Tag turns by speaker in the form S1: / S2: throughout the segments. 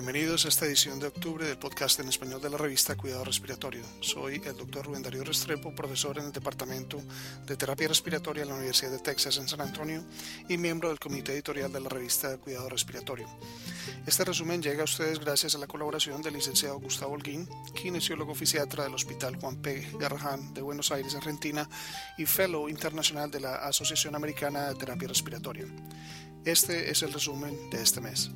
S1: Bienvenidos a esta edición de octubre del podcast en español de la revista Cuidado Respiratorio. Soy el doctor Rubén Darío Restrepo, profesor en el Departamento de Terapia Respiratoria en la Universidad de Texas en San Antonio y miembro del comité editorial de la revista Cuidado Respiratorio. Este resumen llega a ustedes gracias a la colaboración del licenciado Gustavo Holguín, kinesiólogo fisiatra del Hospital Juan P. Garrahan de Buenos Aires, Argentina, y fellow internacional de la Asociación Americana de Terapia Respiratoria. Este es el resumen de este mes.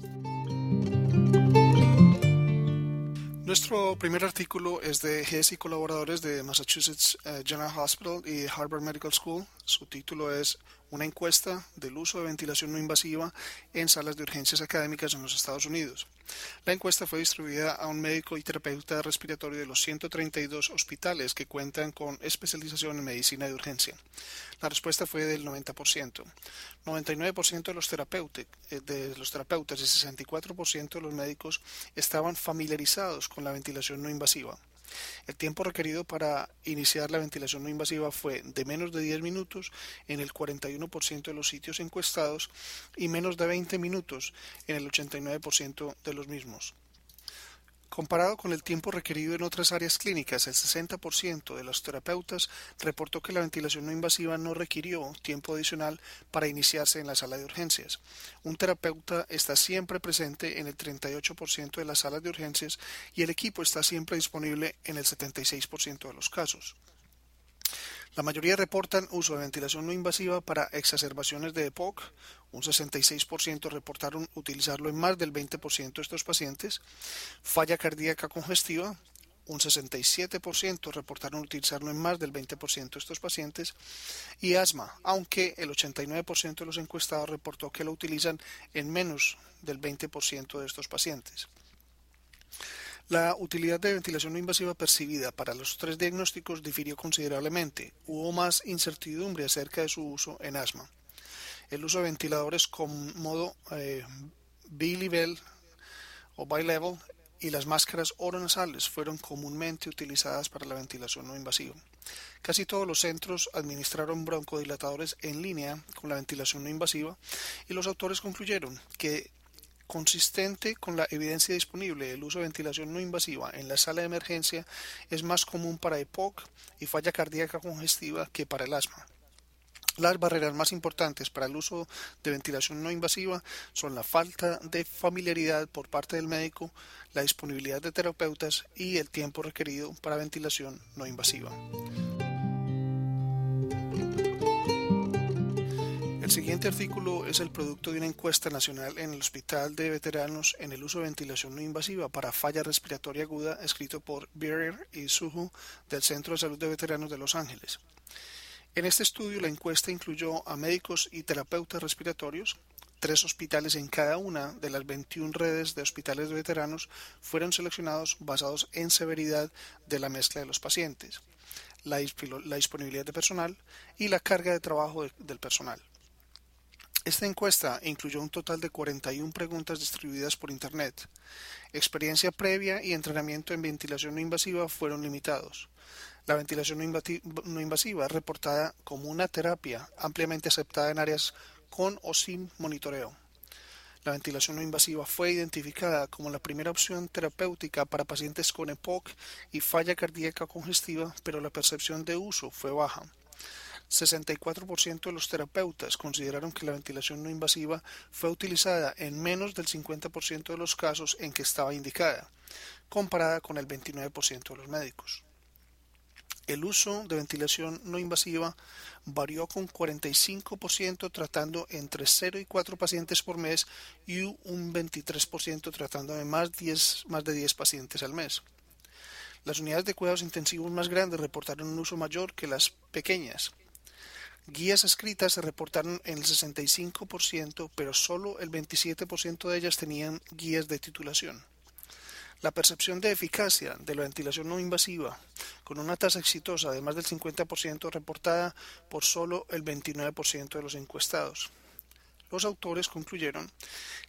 S1: Nuestro primer artículo es de GES y colaboradores de Massachusetts eh, General Hospital y Harvard Medical School. Su título es Una encuesta del uso de ventilación no invasiva en salas de urgencias académicas en los Estados Unidos. La encuesta fue distribuida a un médico y terapeuta respiratorio de los 132 hospitales que cuentan con especialización en medicina de urgencia. La respuesta fue del 90%. 99% de los, eh, los terapeutas y 64% de los médicos estaban familiarizados con la ventilación no invasiva. El tiempo requerido para iniciar la ventilación no invasiva fue de menos de 10 minutos en el 41% de los sitios encuestados y menos de 20 minutos en el 89% de los mismos. Comparado con el tiempo requerido en otras áreas clínicas, el 60% de los terapeutas reportó que la ventilación no invasiva no requirió tiempo adicional para iniciarse en la sala de urgencias. Un terapeuta está siempre presente en el 38% de las salas de urgencias y el equipo está siempre disponible en el 76% de los casos. La mayoría reportan uso de ventilación no invasiva para exacerbaciones de EPOC. Un 66% reportaron utilizarlo en más del 20% de estos pacientes. Falla cardíaca congestiva. Un 67% reportaron utilizarlo en más del 20% de estos pacientes. Y asma, aunque el 89% de los encuestados reportó que lo utilizan en menos del 20% de estos pacientes. La utilidad de ventilación no invasiva percibida para los tres diagnósticos difirió considerablemente. Hubo más incertidumbre acerca de su uso en asma. El uso de ventiladores con modo eh, B-level o bi-level y las máscaras oronasales fueron comúnmente utilizadas para la ventilación no invasiva. Casi todos los centros administraron broncodilatadores en línea con la ventilación no invasiva y los autores concluyeron que Consistente con la evidencia disponible, el uso de ventilación no invasiva en la sala de emergencia es más común para EPOC y falla cardíaca congestiva que para el asma. Las barreras más importantes para el uso de ventilación no invasiva son la falta de familiaridad por parte del médico, la disponibilidad de terapeutas y el tiempo requerido para ventilación no invasiva. El siguiente artículo es el producto de una encuesta nacional en el Hospital de Veteranos en el uso de ventilación no invasiva para falla respiratoria aguda, escrito por Beer y Suhu del Centro de Salud de Veteranos de Los Ángeles. En este estudio, la encuesta incluyó a médicos y terapeutas respiratorios. Tres hospitales en cada una de las 21 redes de hospitales de veteranos fueron seleccionados basados en severidad de la mezcla de los pacientes, la, disponibilidad de personal y la carga de trabajo del personal. Esta encuesta incluyó un total de 41 preguntas distribuidas por Internet. Experiencia previa y entrenamiento en ventilación no invasiva fueron limitados. La ventilación no invasiva es reportada como una terapia ampliamente aceptada en áreas con o sin monitoreo. La ventilación no invasiva fue identificada como la primera opción terapéutica para pacientes con EPOC y falla cardíaca congestiva, pero la percepción de uso fue baja. 64% de los terapeutas consideraron que la ventilación no invasiva fue utilizada en menos del 50% de los casos en que estaba indicada, comparada con el 29% de los médicos. El uso de ventilación no invasiva varió con 45% tratando entre 0 y 4 pacientes por mes y un 23% tratando de más, 10, más de 10 pacientes al mes. Las unidades de cuidados intensivos más grandes reportaron un uso mayor que las pequeñas, Guías escritas se reportaron en el 65%, pero solo el 27% de ellas tenían guías de titulación. La percepción de eficacia de la ventilación no invasiva, con una tasa exitosa de más del 50% reportada por solo el 29% de los encuestados. Los autores concluyeron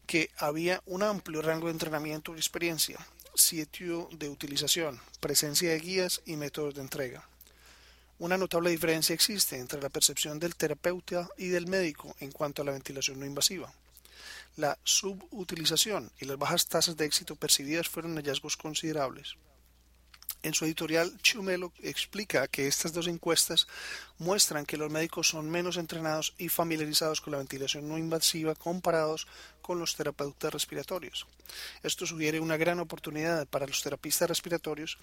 S1: que había un amplio rango de entrenamiento y experiencia, sitio de utilización, presencia de guías y métodos de entrega. Una notable diferencia existe entre la percepción del terapeuta y del médico en cuanto a la ventilación no invasiva. La subutilización y las bajas tasas de éxito percibidas fueron hallazgos considerables. En su editorial, Chumelo explica que estas dos encuestas muestran que los médicos son menos entrenados y familiarizados con la ventilación no invasiva comparados con los terapeutas respiratorios. Esto sugiere una gran oportunidad para los terapistas respiratorios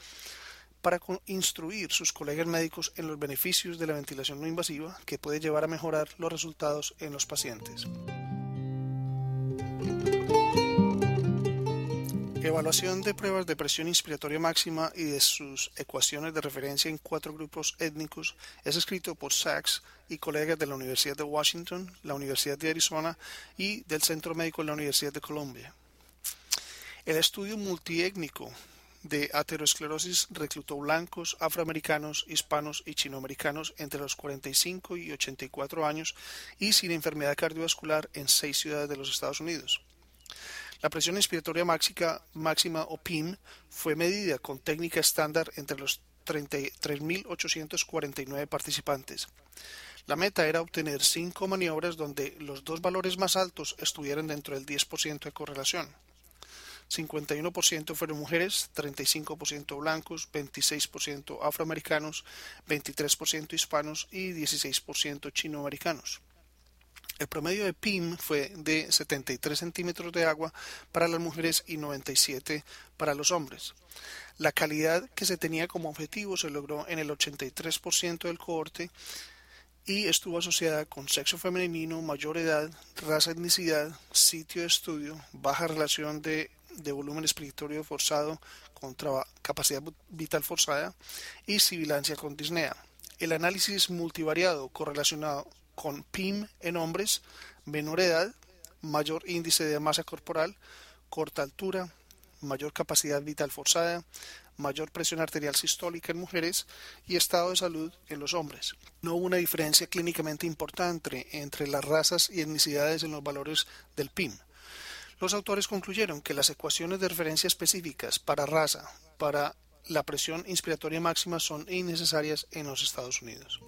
S1: para instruir sus colegas médicos en los beneficios de la ventilación no invasiva que puede llevar a mejorar los resultados en los pacientes. Evaluación de pruebas de presión inspiratoria máxima y de sus ecuaciones de referencia en cuatro grupos étnicos es escrito por Sachs y colegas de la Universidad de Washington, la Universidad de Arizona y del Centro Médico de la Universidad de Columbia. El estudio multiétnico de aterosclerosis reclutó blancos, afroamericanos, hispanos y chinoamericanos entre los 45 y 84 años y sin enfermedad cardiovascular en seis ciudades de los Estados Unidos. La presión inspiratoria máxima, o PIM fue medida con técnica estándar entre los 33.849 participantes. La meta era obtener cinco maniobras donde los dos valores más altos estuvieran dentro del 10% de correlación. 51% fueron mujeres, 35% blancos, 26% afroamericanos, 23% hispanos y 16% chinoamericanos. El promedio de PIM fue de 73 centímetros de agua para las mujeres y 97 para los hombres. La calidad que se tenía como objetivo se logró en el 83% del cohorte y estuvo asociada con sexo femenino, mayor edad, raza, etnicidad, sitio de estudio, baja relación de, de volumen expiratorio forzado contra capacidad vital forzada y sibilancia con disnea. El análisis multivariado correlacionado con PIM en hombres, menor edad, mayor índice de masa corporal, corta altura, mayor capacidad vital forzada, mayor presión arterial sistólica en mujeres y estado de salud en los hombres. No hubo una diferencia clínicamente importante entre las razas y etnicidades en los valores del PIM. Los autores concluyeron que las ecuaciones de referencia específicas para raza, para la presión inspiratoria máxima son innecesarias en los Estados Unidos.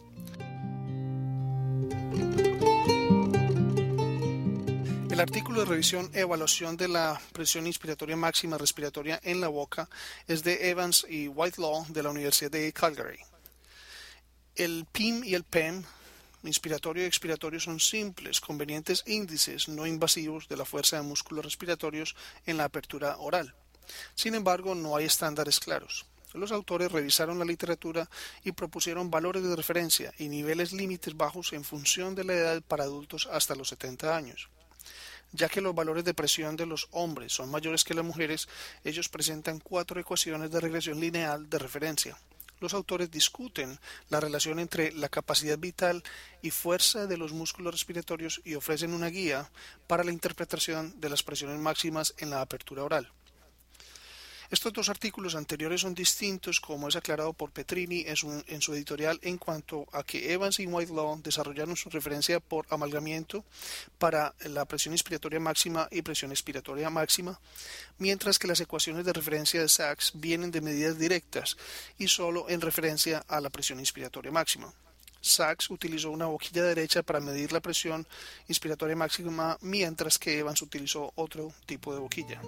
S1: El artículo de revisión e evaluación de la presión inspiratoria máxima respiratoria en la boca es de Evans y Whitelaw de la Universidad de Calgary. El PIM y el PEM, inspiratorio y expiratorio, son simples, convenientes índices no invasivos de la fuerza de músculos respiratorios en la apertura oral. Sin embargo, no hay estándares claros. Los autores revisaron la literatura y propusieron valores de referencia y niveles límites bajos en función de la edad para adultos hasta los 70 años. Ya que los valores de presión de los hombres son mayores que las mujeres, ellos presentan cuatro ecuaciones de regresión lineal de referencia. Los autores discuten la relación entre la capacidad vital y fuerza de los músculos respiratorios y ofrecen una guía para la interpretación de las presiones máximas en la apertura oral. Estos dos artículos anteriores son distintos, como es aclarado por Petrini en su, editorial, en cuanto a que Evans y Whitelaw desarrollaron su referencia por amalgamiento para la presión inspiratoria máxima y presión expiratoria máxima, mientras que las ecuaciones de referencia de Sachs vienen de medidas directas y solo en referencia a la presión inspiratoria máxima. Sachs utilizó una boquilla derecha para medir la presión inspiratoria máxima, mientras que Evans utilizó otro tipo de boquilla.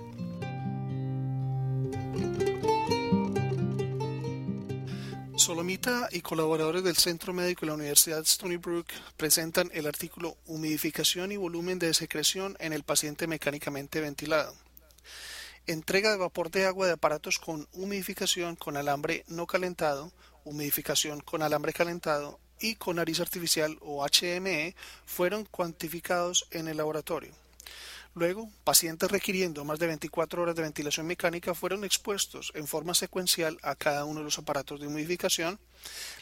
S1: Solomita y colaboradores del Centro Médico de la Universidad Stony Brook presentan el artículo Humidificación y volumen de secreción en el paciente mecánicamente ventilado. Entrega de vapor de agua de aparatos con humidificación con alambre no calentado, humidificación con alambre calentado y con nariz artificial o HME fueron cuantificados en el laboratorio. Luego, pacientes requiriendo más de 24 horas de ventilación mecánica fueron expuestos en forma secuencial a cada uno de los aparatos de humidificación.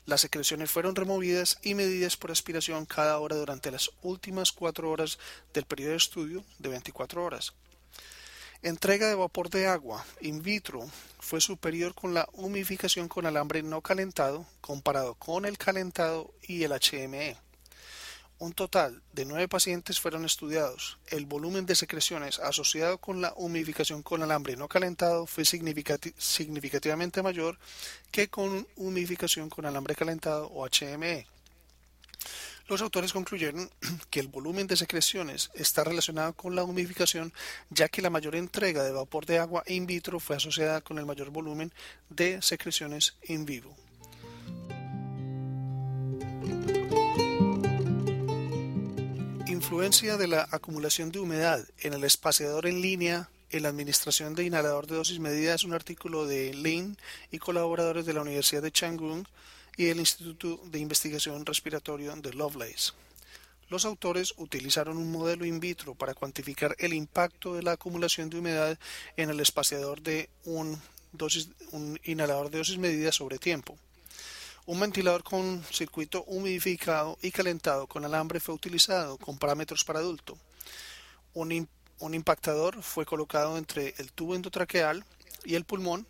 S1: Las secreciones fueron removidas y medidas por aspiración cada hora durante las últimas cuatro horas del periodo de estudio de 24 horas. Entrega de vapor de agua in vitro fue superior con la humidificación con alambre no calentado comparado con el calentado y el HME. Un total de nueve pacientes fueron estudiados. El volumen de secreciones asociado con la humidificación con alambre no calentado fue significativamente mayor que con humidificación con alambre calentado o HME. Los autores concluyeron que el volumen de secreciones está relacionado con la humidificación, ya que la mayor entrega de vapor de agua in vitro fue asociada con el mayor volumen de secreciones in vivo. Influencia de la acumulación de humedad en el espaciador en línea en la administración de inhalador de dosis medida es un artículo de Lin y colaboradores de la Universidad de Changgung y el Instituto de Investigación Respiratorio de Lovelace. Los autores utilizaron un modelo in vitro para cuantificar el impacto de la acumulación de humedad en el espaciador de un, un inhalador de dosis medida sobre tiempo. Un ventilador con circuito humidificado y calentado con alambre fue utilizado con parámetros para adulto. Un, impactador fue colocado entre el tubo endotraqueal y el pulmón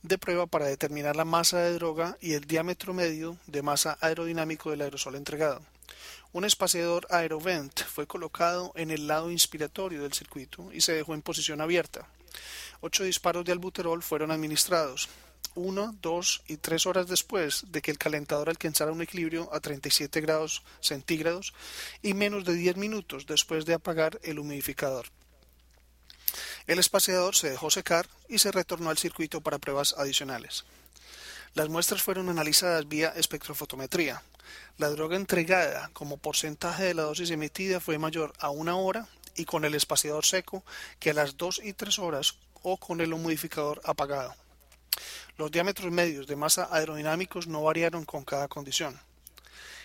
S1: de prueba para determinar la masa de droga y el diámetro medio de masa aerodinámico del aerosol entregado. Un espaciador aerovent fue colocado en el lado inspiratorio del circuito y se dejó en posición abierta. Ocho disparos de albuterol fueron administrados, uno, dos y tres horas después de que el calentador alcanzara un equilibrio a 37 grados centígrados y menos de 10 minutos después de apagar el humidificador. El espaciador se dejó secar y se retornó al circuito para pruebas adicionales. Las muestras fueron analizadas vía espectrofotometría. La droga entregada como porcentaje de la dosis emitida fue mayor a una hora y con el espaciador seco que a las dos y tres horas o con el humidificador apagado. Los diámetros medios de masa aerodinámicos no variaron con cada condición.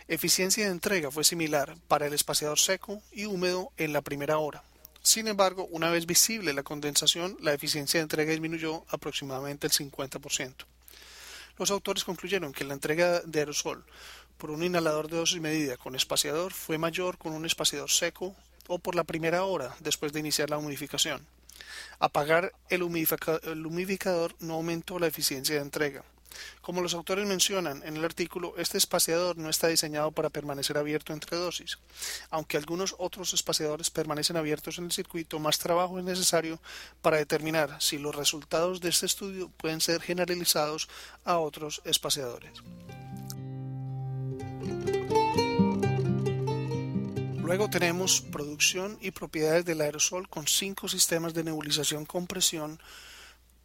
S1: Eficiencia de entrega fue similar para el espaciador seco y húmedo en la primera hora. Sin embargo, una vez visible la condensación, la eficiencia de entrega disminuyó aproximadamente el 50%. Los autores concluyeron que la entrega de aerosol por un inhalador de dosis medida con espaciador fue mayor con un espaciador seco o por la primera hora después de iniciar la humidificación. Apagar el humidificador no aumentó la eficiencia de entrega. Como los autores mencionan en el artículo, este espaciador no está diseñado para permanecer abierto entre dosis. Aunque algunos otros espaciadores permanecen abiertos en el circuito, más trabajo es necesario para determinar si los resultados de este estudio pueden ser generalizados a otros espaciadores. Luego tenemos producción y propiedades del aerosol con cinco sistemas de nebulización con presión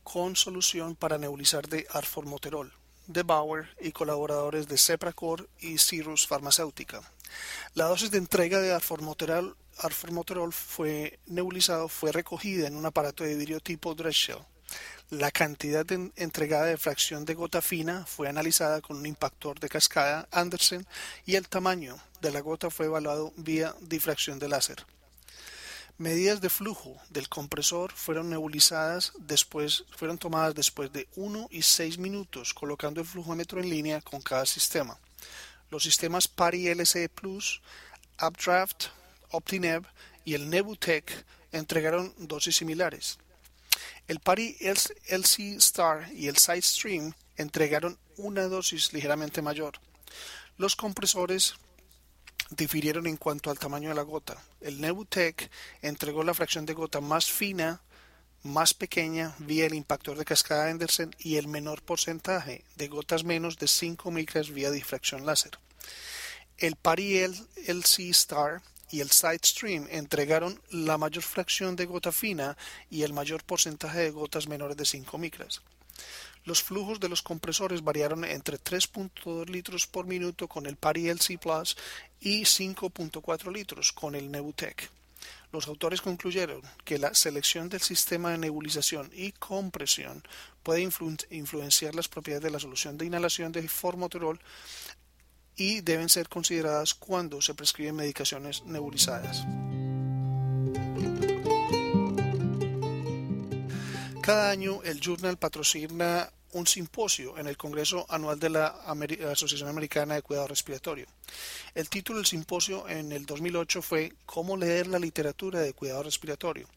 S1: con solución para nebulizar de arformoterol, de Bauer y colaboradores de Cepracor y Cirrus Farmacéutica. La dosis de entrega de arformoterol, arformoterol fue nebulizado fue recogida en un aparato de vidrio tipo Drexel. La cantidad entregada de fracción de gota fina fue analizada con un impactor de cascada Anderson y el tamaño de la gota fue evaluado vía difracción de láser. Medidas de flujo del compresor fueron nebulizadas después, fueron tomadas después de 1 y 6 minutos colocando el flujómetro en línea con cada sistema. Los sistemas PARI LC Plus, Updraft, OptiNeb y el Nebutec entregaron dosis similares. El PARI LC Star y el SideStream entregaron una dosis ligeramente mayor. Los compresores difirieron en cuanto al tamaño de la gota. El Nebutec entregó la fracción de gota más fina, más pequeña vía el impactor de cascada Anderson y el menor porcentaje de gotas menos de 5 micras vía difracción láser. El Pari LC Star y el Sidestream entregaron la mayor fracción de gota fina y el mayor porcentaje de gotas menores de 5 micras. Los flujos de los compresores variaron entre 3.2 litros por minuto con el Pari LC Plus y 5.4 litros con el Nebutec. Los autores concluyeron que la selección del sistema de nebulización y compresión puede influenciar las propiedades de la solución de inhalación de formoterol y deben ser consideradas cuando se prescriben medicaciones nebulizadas. Cada año el Journal patrocina un simposio en el Congreso Anual de la Asociación Americana de Cuidado Respiratorio. El título del simposio en el 2008 fue Cómo leer la literatura de cuidado respiratorio.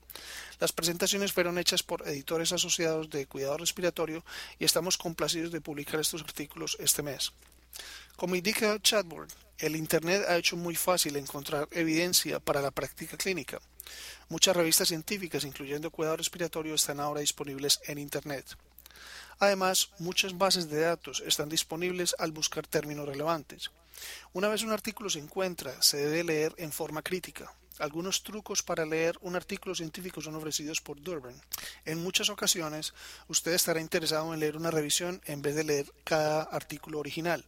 S1: Las presentaciones fueron hechas por editores asociados de cuidado respiratorio y estamos complacidos de publicar estos artículos este mes. Como indica Chadbourne, el Internet ha hecho muy fácil encontrar evidencia para la práctica clínica. Muchas revistas científicas, incluyendo cuidado respiratorio, están ahora disponibles en Internet. Además, muchas bases de datos están disponibles al buscar términos relevantes. Una vez un artículo se encuentra, se debe leer en forma crítica. Algunos trucos para leer un artículo científico son ofrecidos por Durban. En muchas ocasiones, usted estará interesado en leer una revisión en vez de leer cada artículo original.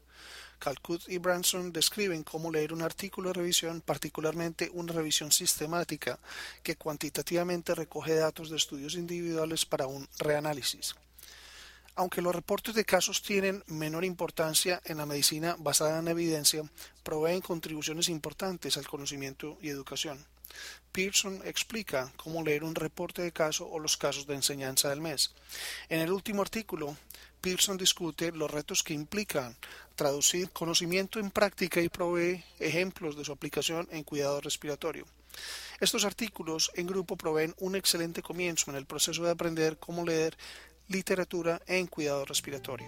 S1: Calcutt y Branson describen cómo leer un artículo de revisión, particularmente una revisión sistemática que cuantitativamente recoge datos de estudios individuales para un reanálisis. Aunque los reportes de casos tienen menor importancia en la medicina basada en evidencia, proveen contribuciones importantes al conocimiento y educación. Pearson explica cómo leer un reporte de caso o los casos de enseñanza del mes. En el último artículo, Pearson discute los retos que implican traducir conocimiento en práctica y provee ejemplos de su aplicación en cuidado respiratorio. Estos artículos en grupo proveen un excelente comienzo en el proceso de aprender cómo leer literatura en cuidado respiratorio.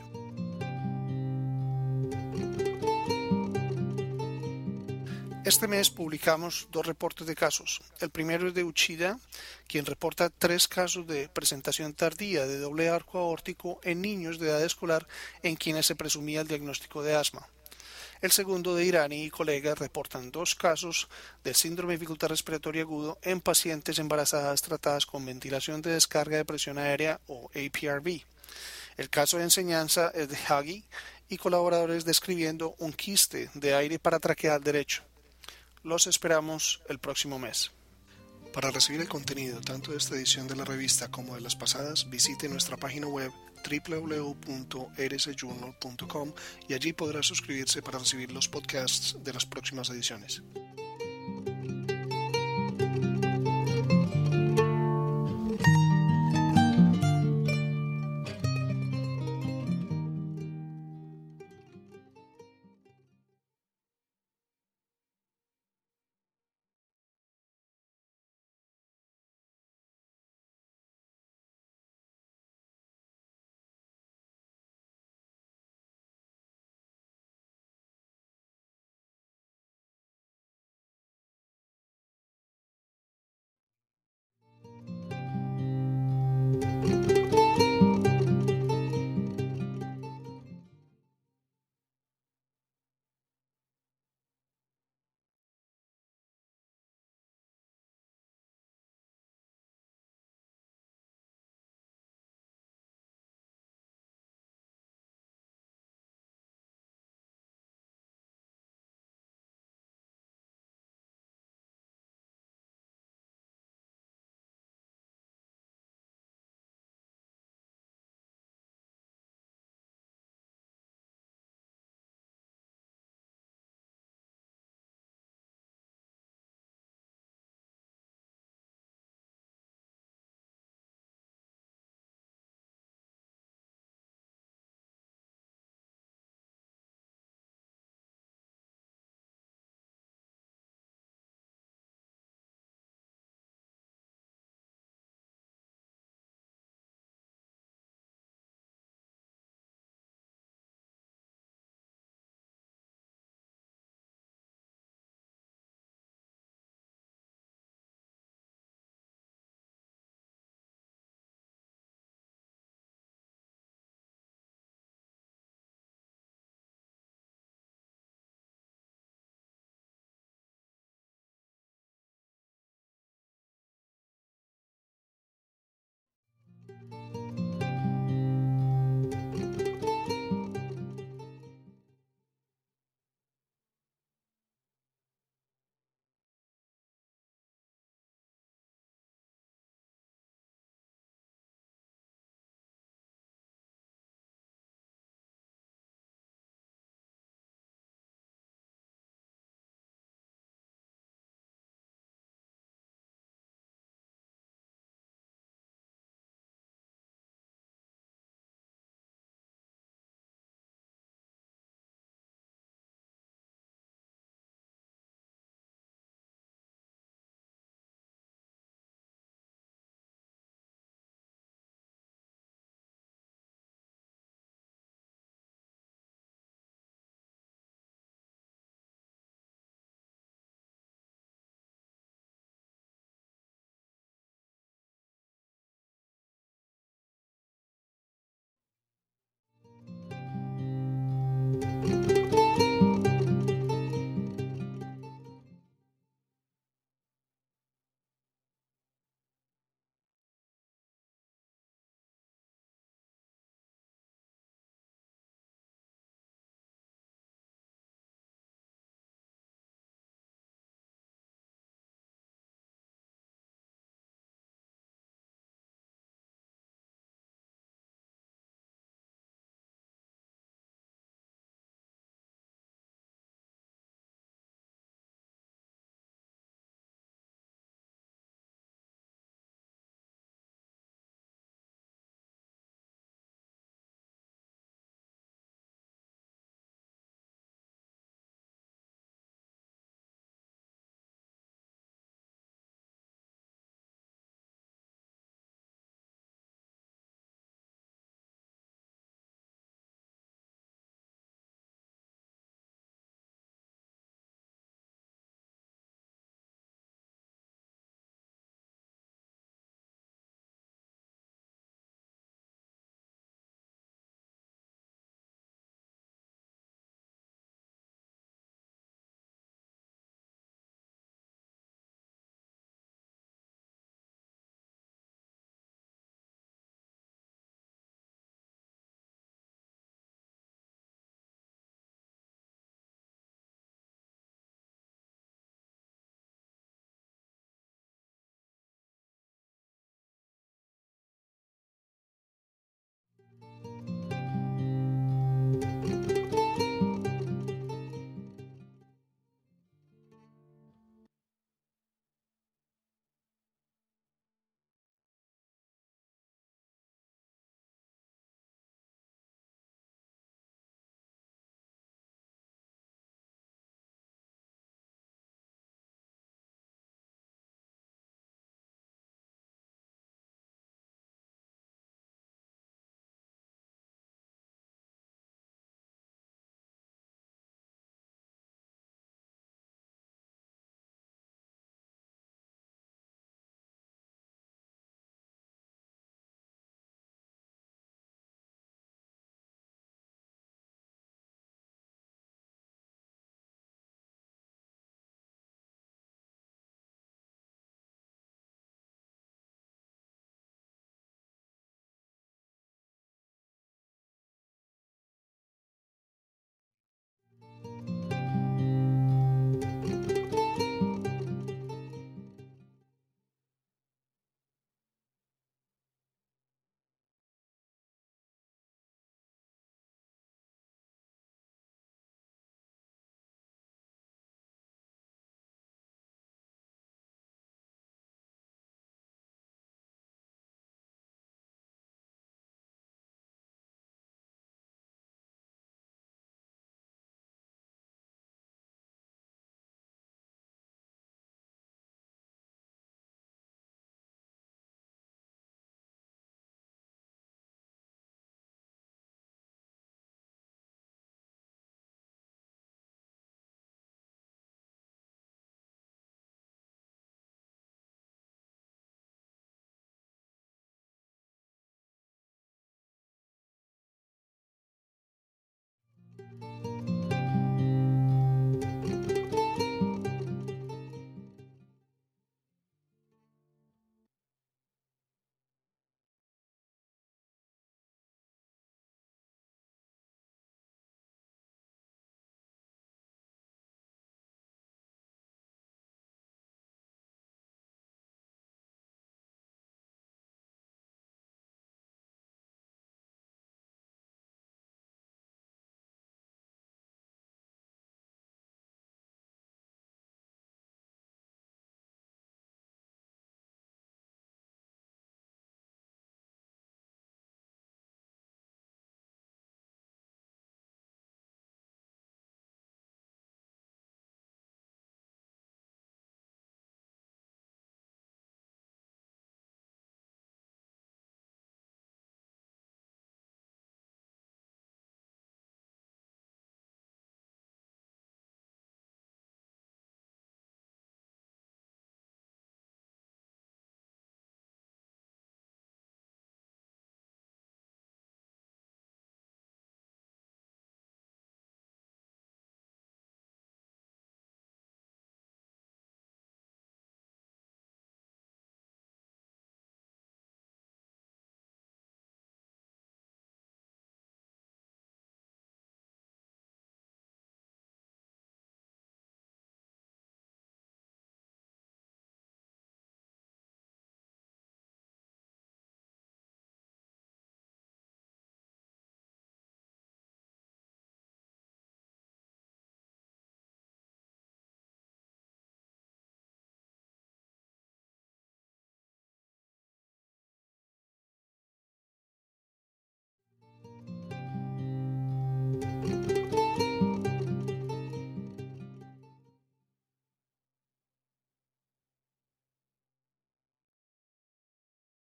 S1: Este mes publicamos dos reportes de casos. El primero es de Uchida, quien reporta tres casos de presentación tardía de doble arco aórtico en niños de edad escolar en quienes se presumía el diagnóstico de asma. El segundo de Irani y colegas reportan dos casos de síndrome de dificultad respiratoria agudo en pacientes embarazadas tratadas con ventilación de descarga de presión aérea o APRV. El caso de enseñanza es de Hagi y colaboradores describiendo un quiste de aire para traqueal derecho. Los esperamos el próximo mes. Para recibir el contenido tanto de esta edición de la revista como de las pasadas, visite nuestra página web www.rsjournal.com y allí podrá suscribirse para recibir los podcasts de las próximas ediciones.